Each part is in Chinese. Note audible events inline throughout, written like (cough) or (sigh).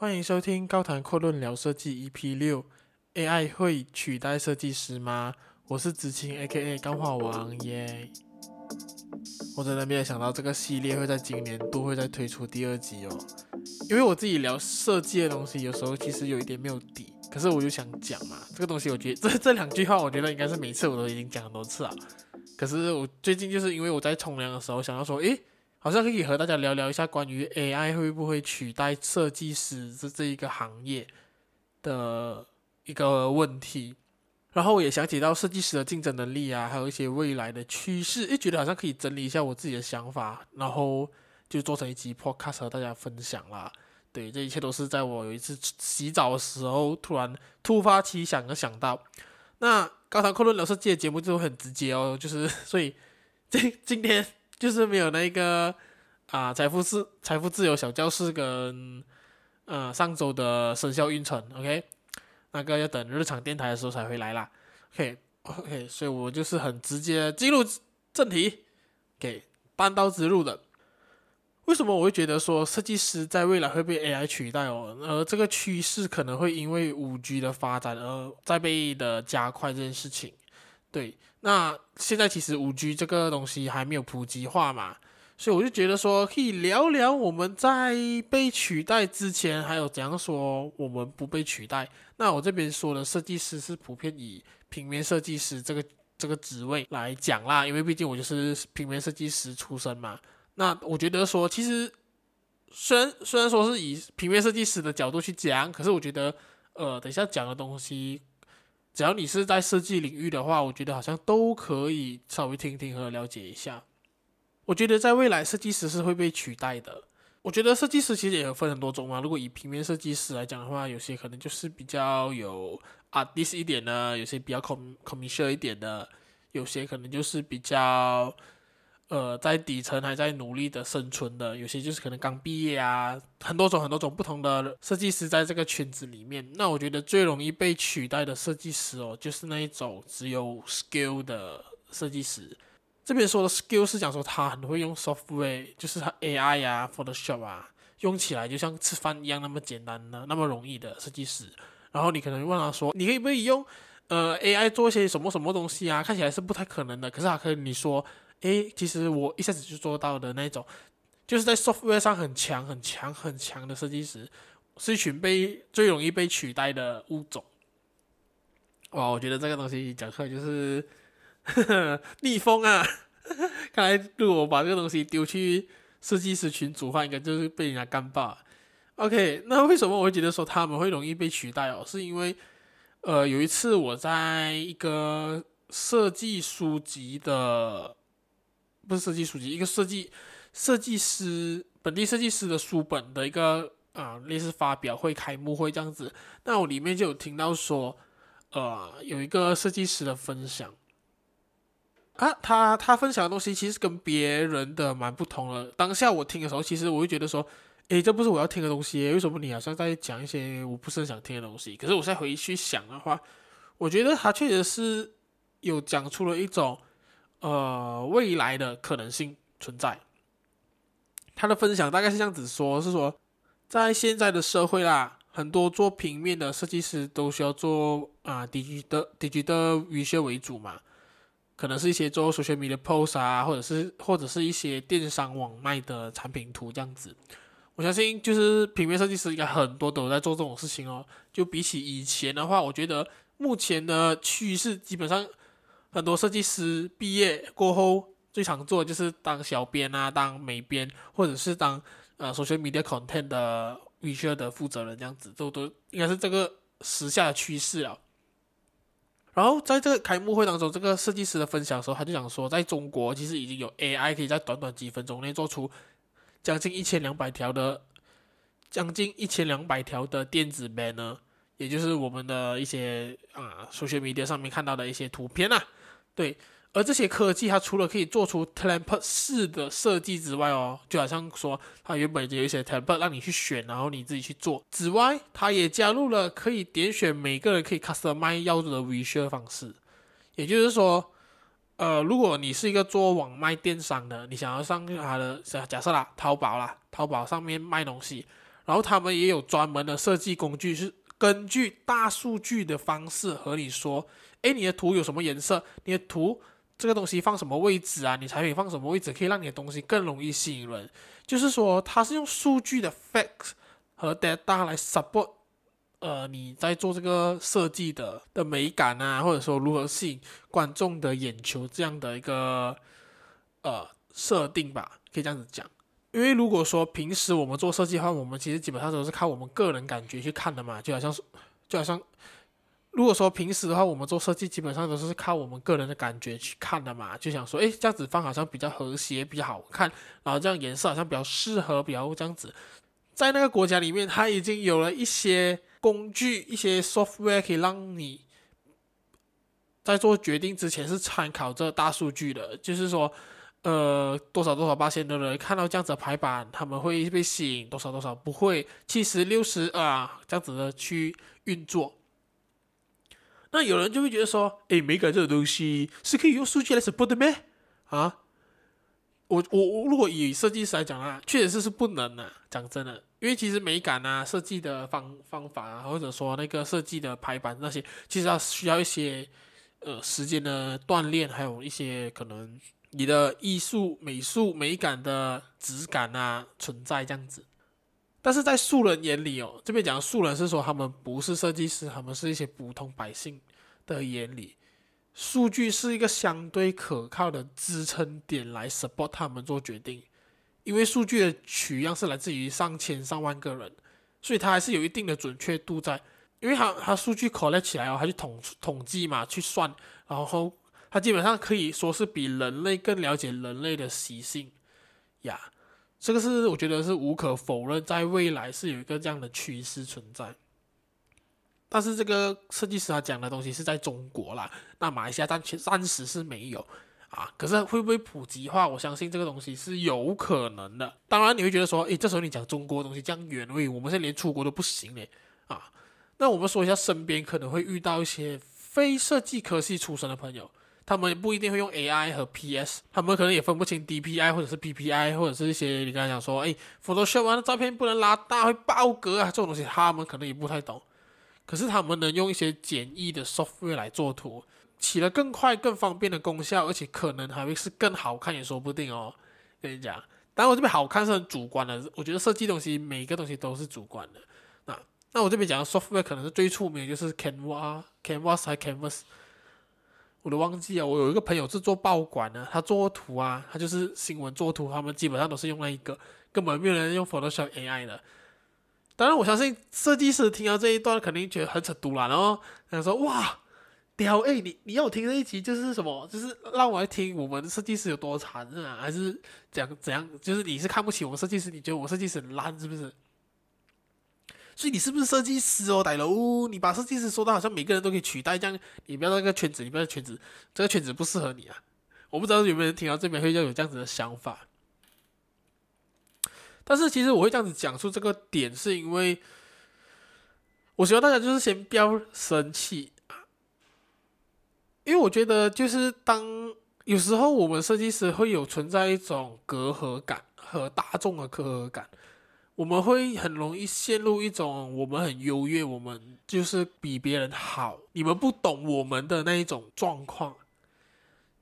欢迎收听《高谈阔论聊设计》EP 六，AI 会取代设计师吗？我是子晴，AKA 钢化王耶。我真的没有想到这个系列会在今年度会再推出第二集哦。因为我自己聊设计的东西，有时候其实有一点没有底，可是我就想讲嘛，这个东西我觉得 (laughs) 这这两句话，我觉得应该是每次我都已经讲很多次了。可是我最近就是因为我在冲凉的时候想要说，诶。好像可以和大家聊聊一下关于 AI 会不会取代设计师这这一个行业的一个问题，然后我也想起到设计师的竞争能力啊，还有一些未来的趋势，诶，觉得好像可以整理一下我自己的想法，然后就做成一集 podcast 和大家分享啦。对，这一切都是在我有一次洗澡的时候突然突发奇想的想到。那高谈阔论聊设计的节目就很直接哦，就是所以今今天。就是没有那个啊，财富自财富自由小教室跟呃上周的生肖运程，OK，那个要等日常电台的时候才会来啦，OK OK，所以我就是很直接进入正题，给单刀直入的。为什么我会觉得说设计师在未来会被 AI 取代哦？而这个趋势可能会因为五 G 的发展而在被的加快这件事情。对，那现在其实五 G 这个东西还没有普及化嘛，所以我就觉得说可以聊聊我们在被取代之前，还有怎样说我们不被取代。那我这边说的设计师是普遍以平面设计师这个这个职位来讲啦，因为毕竟我就是平面设计师出身嘛。那我觉得说，其实虽然虽然说是以平面设计师的角度去讲，可是我觉得呃，等一下讲的东西。只要你是在设计领域的话，我觉得好像都可以稍微听听和了解一下。我觉得在未来，设计师是会被取代的。我觉得设计师其实也分很多种嘛。如果以平面设计师来讲的话，有些可能就是比较有 artist 一点的，有些比较 com commercial 一点的，有些可能就是比较。呃，在底层还在努力的生存的，有些就是可能刚毕业啊，很多种很多种不同的设计师在这个圈子里面。那我觉得最容易被取代的设计师哦，就是那一种只有 skill 的设计师。这边说的 skill 是讲说他很会用 software，就是他 AI 啊，Photoshop 啊，用起来就像吃饭一样那么简单的、那么容易的设计师。然后你可能问他说，你可以不可以用呃 AI 做一些什么什么东西啊？看起来是不太可能的，可是他可以你说。诶，其实我一下子就做到的那种，就是在 software 上很强、很强、很强的设计师，是一群被最容易被取代的物种。哇，我觉得这个东西讲出来就是呵呵 (laughs) 逆风啊！看来如果把这个东西丢去设计师群组的话，应该就是被人家干爆。OK，那为什么我会觉得说他们会容易被取代哦？是因为呃，有一次我在一个设计书籍的。不是设计书籍，一个设计设计师本地设计师的书本的一个啊类似发表会、开幕会这样子。那我里面就有听到说，呃，有一个设计师的分享啊，他他分享的东西其实跟别人的蛮不同的。当下我听的时候，其实我会觉得说，诶，这不是我要听的东西，为什么你好像在讲一些我不是很想听的东西？可是我再回去想的话，我觉得他确实是有讲出了一种。呃，未来的可能性存在。他的分享大概是这样子说，是说，在现在的社会啦，很多做平面的设计师都需要做啊，digital digital visual 为主嘛，可能是一些做 social media post 啊，或者是或者是一些电商网卖的产品图这样子。我相信，就是平面设计师应该很多都在做这种事情哦。就比起以前的话，我觉得目前的趋势基本上。很多设计师毕业过后最常做的就是当小编啊，当美编，或者是当呃 social media content 的 visual 的负责人，这样子都都应该是这个时下的趋势了。然后在这个开幕会当中，这个设计师的分享的时候，他就讲说，在中国其实已经有 AI 可以在短短几分钟内做出将近一千两百条的将近一千两百条的电子 banner，也就是我们的一些啊 social media 上面看到的一些图片啊。对，而这些科技它除了可以做出 template 式的设计之外哦，就好像说它原本就有一些 template 让你去选，然后你自己去做。之外，它也加入了可以点选每个人可以 customize 要的 visual 方式。也就是说，呃，如果你是一个做网卖电商的，你想要上它的假设啦，淘宝啦，淘宝上面卖东西，然后他们也有专门的设计工具，是根据大数据的方式和你说，诶，你的图有什么颜色？你的图这个东西放什么位置啊？你产品放什么位置可以让你的东西更容易吸引人？就是说，它是用数据的 facts 和 data 来 support，呃，你在做这个设计的的美感啊，或者说如何吸引观众的眼球这样的一个呃设定吧，可以这样子讲。因为如果说平时我们做设计的话，我们其实基本上都是靠我们个人感觉去看的嘛，就好像是，就好像，如果说平时的话，我们做设计基本上都是靠我们个人的感觉去看的嘛，就想说，诶，这样子放好像比较和谐，比较好看，然后这样颜色好像比较适合，比较这样子，在那个国家里面，它已经有了一些工具，一些 software 可以让你在做决定之前是参考这大数据的，就是说。呃，多少多少八千的人看到这样子的排版，他们会被吸引，多少多少不会，七十六十啊，这样子的去运作。那有人就会觉得说，诶，美感这种东西是可以用数据来 support 的咩？啊，我我我如果以设计师来讲啊，确实是是不能的啊，讲真的，因为其实美感啊，设计的方方法啊，或者说那个设计的排版那些，其实要需要一些呃时间的锻炼，还有一些可能。你的艺术、美术、美感的质感啊，存在这样子，但是在素人眼里哦，这边讲素人是说他们不是设计师，他们是一些普通百姓的眼里，数据是一个相对可靠的支撑点来 support 他们做决定，因为数据的取样是来自于上千上万个人，所以它还是有一定的准确度在，因为它它数据 collect 起来哦，它去统统计嘛，去算，然后。它基本上可以说是比人类更了解人类的习性呀，这个是我觉得是无可否认，在未来是有一个这样的趋势存在。但是这个设计师他讲的东西是在中国啦，那马来西亚暂暂时是没有啊。可是会不会普及化？我相信这个东西是有可能的。当然你会觉得说，诶，这时候你讲中国的东西这样远，喂，我们现在连出国都不行嘞啊。那我们说一下身边可能会遇到一些非设计科系出身的朋友。他们也不一定会用 AI 和 PS，他们可能也分不清 DPI 或者是 PPI，或者是一些你刚才讲说，哎，Photoshop 完的照片不能拉大会爆格啊，这种东西他们可能也不太懂。可是他们能用一些简易的 software 来做图，起了更快、更方便的功效，而且可能还会是更好看也说不定哦。跟你讲，当然我这边好看是很主观的，我觉得设计东西每一个东西都是主观的。那那我这边讲的 software 可能是最出名的就是 Canva、Canvas 还 Canvas。我都忘记了，我有一个朋友是做报馆的，他做图啊，他就是新闻做图，他们基本上都是用那一个，根本没有人用 Photoshop AI 的。当然，我相信设计师听到这一段肯定觉得很扯犊了，然后他说：“哇，屌哎，你你要我听这一集就是什么？就是让我来听我们设计师有多惨啊？还是讲怎样？就是你是看不起我们设计师？你觉得我设计师很烂是不是？”所以你是不是设计师哦，大佬？你把设计师说的好像每个人都可以取代这样，你不要那个圈子，你不要圈子，这个圈子不适合你啊！我不知道有没有人听到这边会要有这样子的想法。但是其实我会这样子讲述这个点，是因为我希望大家就是先不要生气，因为我觉得就是当有时候我们设计师会有存在一种隔阂感和大众的隔阂感。我们会很容易陷入一种我们很优越，我们就是比别人好，你们不懂我们的那一种状况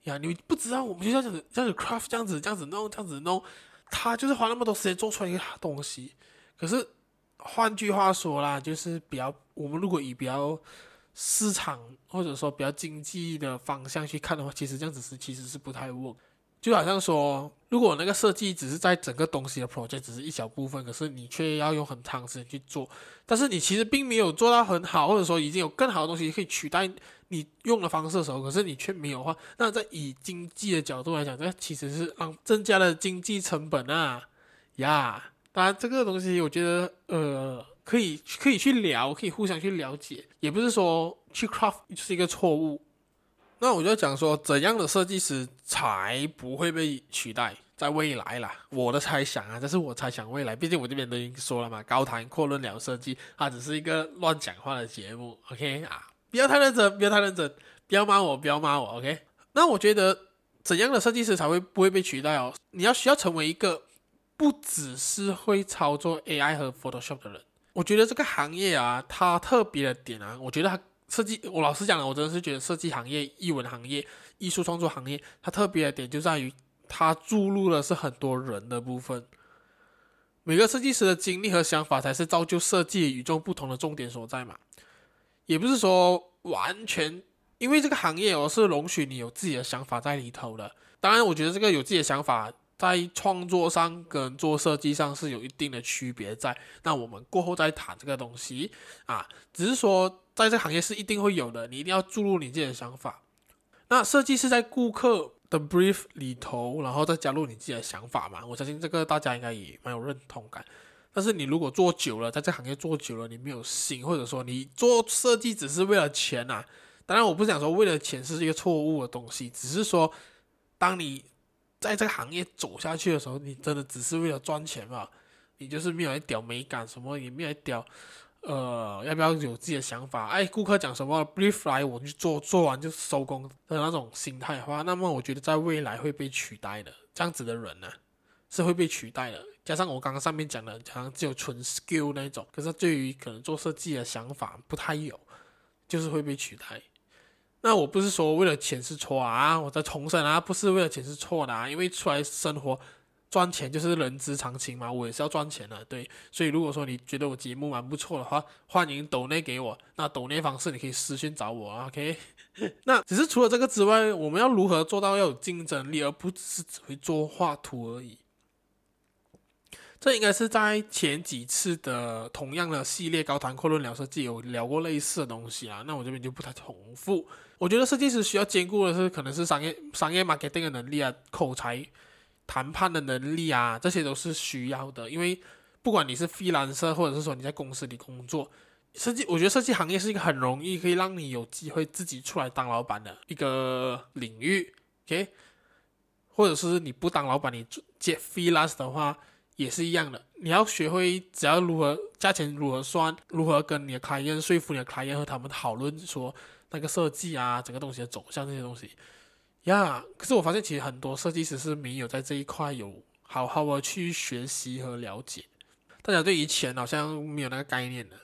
呀，你不知道我们就这样子这样子 craft 这样子这样子弄这样子弄，他就是花那么多时间做出来一个东西。可是换句话说啦，就是比较我们如果以比较市场或者说比较经济的方向去看的话，其实这样子是其实是不太 work。就好像说，如果那个设计只是在整个东西的 project 只是一小部分，可是你却要用很长时间去做，但是你其实并没有做到很好，或者说已经有更好的东西可以取代你用的方式的时候，可是你却没有的话，那在以经济的角度来讲，这其实是让增加了经济成本啊呀。当然，这个东西我觉得呃可以可以去聊，可以互相去了解，也不是说去 craft 就是一个错误。那我就讲说，怎样的设计师才不会被取代？在未来啦，我的猜想啊，这是我猜想未来。毕竟我这边都已经说了嘛，高谈阔论聊设计，它只是一个乱讲话的节目。OK 啊，不要太认真，不要太认真，不要骂我，不要骂我。OK，那我觉得怎样的设计师才会不会被取代哦？你要需要成为一个不只是会操作 AI 和 Photoshop 的人。我觉得这个行业啊，它特别的点啊，我觉得它设计，我老实讲了，我真的是觉得设计行业、艺文行业、艺术创作行业，它特别的点就在于它注入的是很多人的部分。每个设计师的经历和想法，才是造就设计与众不同的重点所在嘛。也不是说完全，因为这个行业哦，是容许你有自己的想法在里头的。当然，我觉得这个有自己的想法，在创作上跟做设计上是有一定的区别在。那我们过后再谈这个东西啊，只是说在这个行业是一定会有的，你一定要注入你自己的想法。那设计是在顾客的 brief 里头，然后再加入你自己的想法嘛，我相信这个大家应该也蛮有认同感。但是你如果做久了，在这行业做久了，你没有心，或者说你做设计只是为了钱啊，当然我不想说为了钱是一个错误的东西，只是说当你在这个行业走下去的时候，你真的只是为了赚钱嘛？你就是没有一屌美感，什么也没有一屌。呃，要不要有自己的想法？哎，顾客讲什么，brief 来我去做，做完就收工的那种心态的话，那么我觉得在未来会被取代的。这样子的人呢，是会被取代的。加上我刚刚上面讲的，好像只有纯 skill 那种，可是对于可能做设计的想法不太有，就是会被取代。那我不是说为了钱是错啊，我在重申啊，不是为了钱是错的啊，因为出来生活。赚钱就是人之常情嘛，我也是要赚钱的，对。所以如果说你觉得我节目蛮不错的话，欢迎抖内给我。那抖内方式你可以私信找我，OK。(laughs) 那只是除了这个之外，我们要如何做到要有竞争力，而不只是只会做画图而已？这应该是在前几次的同样的系列高谈阔论聊设计有聊过类似的东西啊。那我这边就不太重复。我觉得设计师需要兼顾的是，可能是商业商业 marketing 的能力啊，口才。谈判的能力啊，这些都是需要的。因为不管你是 freelancer，或者是说你在公司里工作，设计，我觉得设计行业是一个很容易可以让你有机会自己出来当老板的一个领域。OK，或者是你不当老板，你接 freelance 的话也是一样的。你要学会，只要如何价钱如何算，如何跟你的客人说服你的客人和他们讨论说那个设计啊，整个东西的走向这些东西。呀可是我发现其实很多设计师是没有在这一块有好好的去学习和了解。大家对于钱好像没有那个概念的，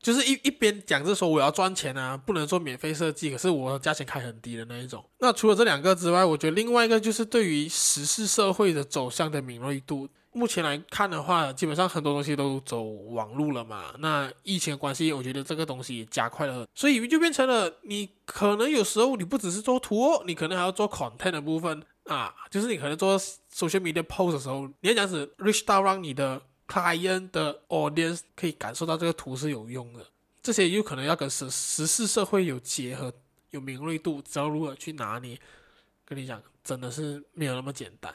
就是一一边讲是说我要赚钱啊，不能做免费设计，可是我价钱开很低的那一种。那除了这两个之外，我觉得另外一个就是对于时事社会的走向的敏锐度。目前来看的话，基本上很多东西都走网路了嘛。那疫情的关系，我觉得这个东西也加快了，所以就变成了你可能有时候你不只是做图哦，你可能还要做 content 的部分啊，就是你可能做 social media post 的时候，你要这样子 reach 到让你的 client 的 audience 可以感受到这个图是有用的，这些有可能要跟时时事社会有结合，有敏锐度，知道如何去拿捏，跟你讲，真的是没有那么简单。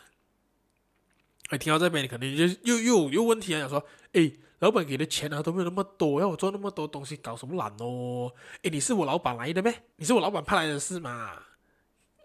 哎，听到这边，你肯定就又又有问题啊！想说，哎，老板给的钱啊都没有那么多，要我做那么多东西，搞什么懒哦？哎，你是我老板来的呗？你是我老板派来的是吗？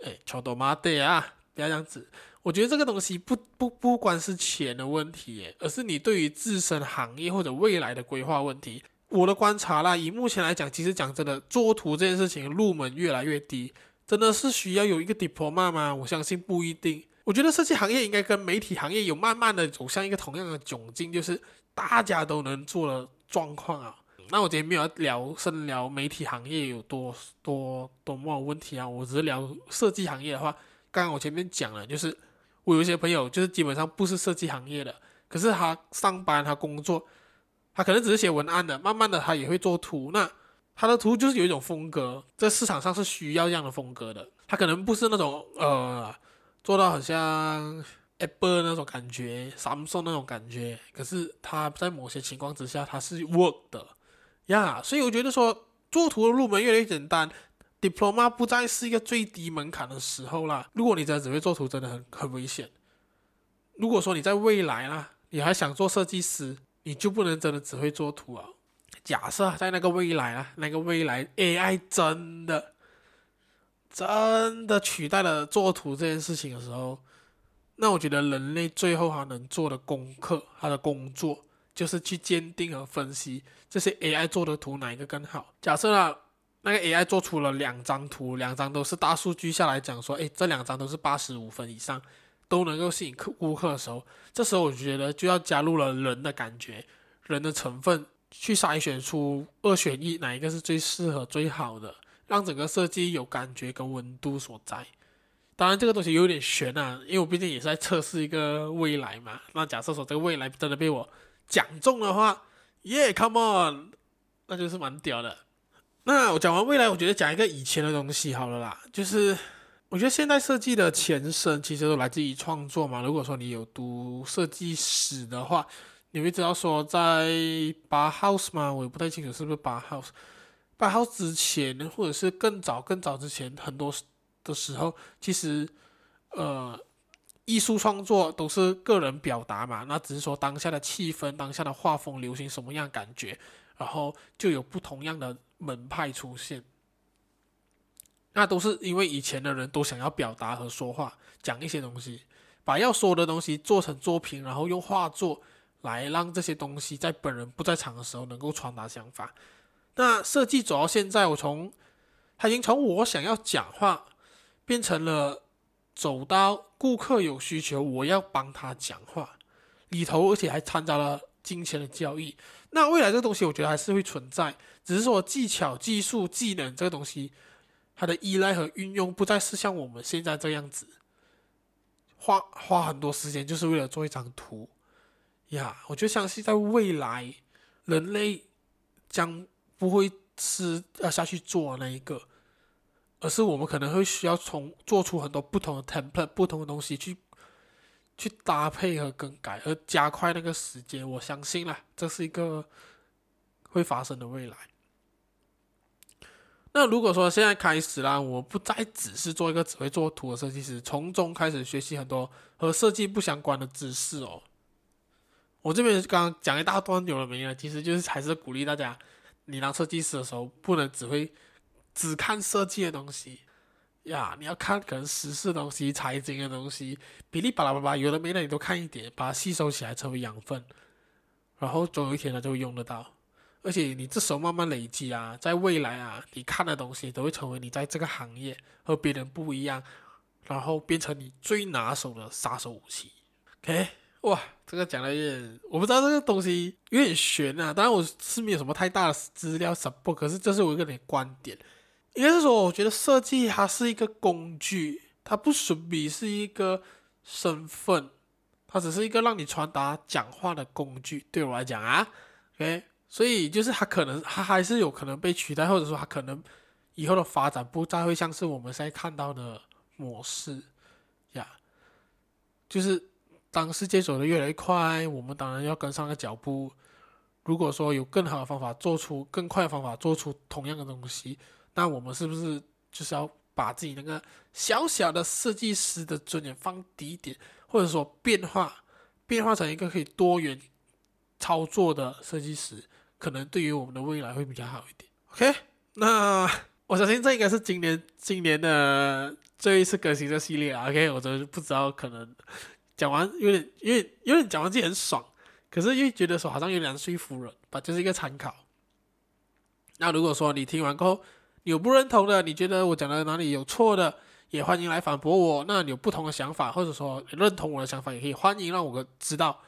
哎，超多妈的啊！不要这样子，我觉得这个东西不不不光是钱的问题，而是你对于自身行业或者未来的规划问题。我的观察啦，以目前来讲，其实讲真的，做图这件事情入门越来越低，真的是需要有一个 diploma 吗？我相信不一定。我觉得设计行业应该跟媒体行业有慢慢的走向一个同样的窘境，就是大家都能做的状况啊。那我今天没有聊深聊媒体行业有多多多么问题啊，我只是聊设计行业的话，刚刚我前面讲了，就是我有一些朋友就是基本上不是设计行业的，可是他上班他工作，他可能只是写文案的，慢慢的他也会做图，那他的图就是有一种风格，在市场上是需要这样的风格的，他可能不是那种呃。做到很像 Apple 那种感觉，Samsung 那种感觉，可是它在某些情况之下它是 work 的呀，yeah, 所以我觉得说做图的入门越来越简单，Diploma 不再是一个最低门槛的时候啦。如果你真的只会做图，真的很很危险。如果说你在未来啦，你还想做设计师，你就不能真的只会做图啊。假设在那个未来啊，那个未来 AI 真的。真的取代了做图这件事情的时候，那我觉得人类最后还能做的功课，他的工作就是去鉴定和分析这些 AI 做的图哪一个更好。假设啊，那个 AI 做出了两张图，两张都是大数据下来讲说，诶，这两张都是八十五分以上，都能够吸引客顾客的时候，这时候我觉得就要加入了人的感觉、人的成分，去筛选出二选一，哪一个是最适合、最好的，让整个设计有感觉跟温度所在。当然，这个东西有点悬啊，因为我毕竟也是在测试一个未来嘛。那假设说这个未来真的被我讲中的话，耶，come on，那就是蛮屌的。那我讲完未来，我觉得讲一个以前的东西好了啦。就是我觉得现代设计的前身其实都来自于创作嘛。如果说你有读设计史的话，你会知道说在 Bauhaus 嘛，我也不太清楚是不是八 house 八号。之前，或者是更早更早之前，很多。的时候，其实，呃，艺术创作都是个人表达嘛，那只是说当下的气氛、当下的画风流行什么样感觉，然后就有不同样的门派出现。那都是因为以前的人都想要表达和说话，讲一些东西，把要说的东西做成作品，然后用画作来让这些东西在本人不在场的时候能够传达想法。那设计走到现在，我从，他已经从我想要讲话。变成了走到顾客有需求，我要帮他讲话里头，而且还掺杂了金钱的交易。那未来这个东西，我觉得还是会存在，只是说技巧、技术、技能这个东西，它的依赖和运用不再是像我们现在这样子，花花很多时间就是为了做一张图呀。我就相信在未来，人类将不会是要下去做那一个。而是我们可能会需要从做出很多不同的 template、不同的东西去去搭配和更改，而加快那个时间。我相信啦，这是一个会发生的未来。那如果说现在开始啦，我不再只是做一个只会做图的设计师，从中开始学习很多和设计不相关的知识哦。我这边刚刚讲一大段有了没有？其实就是还是鼓励大家，你当设计师的时候，不能只会。只看设计的东西呀，你要看可能时事的东西、财经的东西，哔哩吧啦吧啦，有的没的你都看一点，把它吸收起来成为养分，然后总有一天它就会用得到。而且你这时候慢慢累积啊，在未来啊，你看的东西都会成为你在这个行业和别人不一样，然后变成你最拿手的杀手武器。OK，哇，这个讲的有点，我不知道这个东西有点悬啊。当然我是没有什么太大的资料 support，可是这是我一个点观点。应该是说，我觉得设计它是一个工具，它不属于是一个身份，它只是一个让你传达讲话的工具。对我来讲啊，OK，所以就是它可能它还是有可能被取代，或者说它可能以后的发展不再会像是我们现在看到的模式呀。就是当世界走得越来越快，我们当然要跟上个脚步。如果说有更好的方法，做出更快的方法，做出同样的东西。那我们是不是就是要把自己那个小小的设计师的尊严放低一点，或者说变化变化成一个可以多元操作的设计师，可能对于我们的未来会比较好一点。OK，那我相信这应该是今年今年的最后一次更新的系列啊。OK，我真的不知道可能讲完有点有点有点讲完自己很爽，可是又觉得说好像有点说服人，吧就是一个参考。那如果说你听完过后，有不认同的，你觉得我讲的哪里有错的，也欢迎来反驳我。那你有不同的想法，或者说认同我的想法，也可以欢迎让我知道。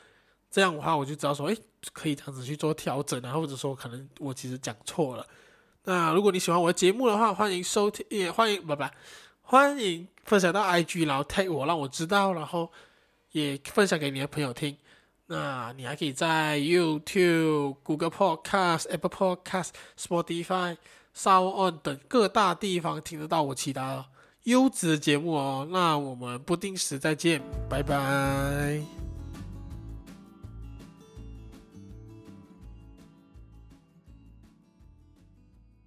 这样的话，我就知道说，诶，可以这样子去做调整啊，或者说可能我其实讲错了。那如果你喜欢我的节目的话，欢迎收听，也欢迎不不，欢迎分享到 IG，然后 tag 我，让我知道，然后也分享给你的朋友听。那你还可以在 YouTube、Google Podcast、Apple Podcast、Spotify。SoundOn 等各大地方听得到我其他优质的节目哦，那我们不定时再见，拜拜。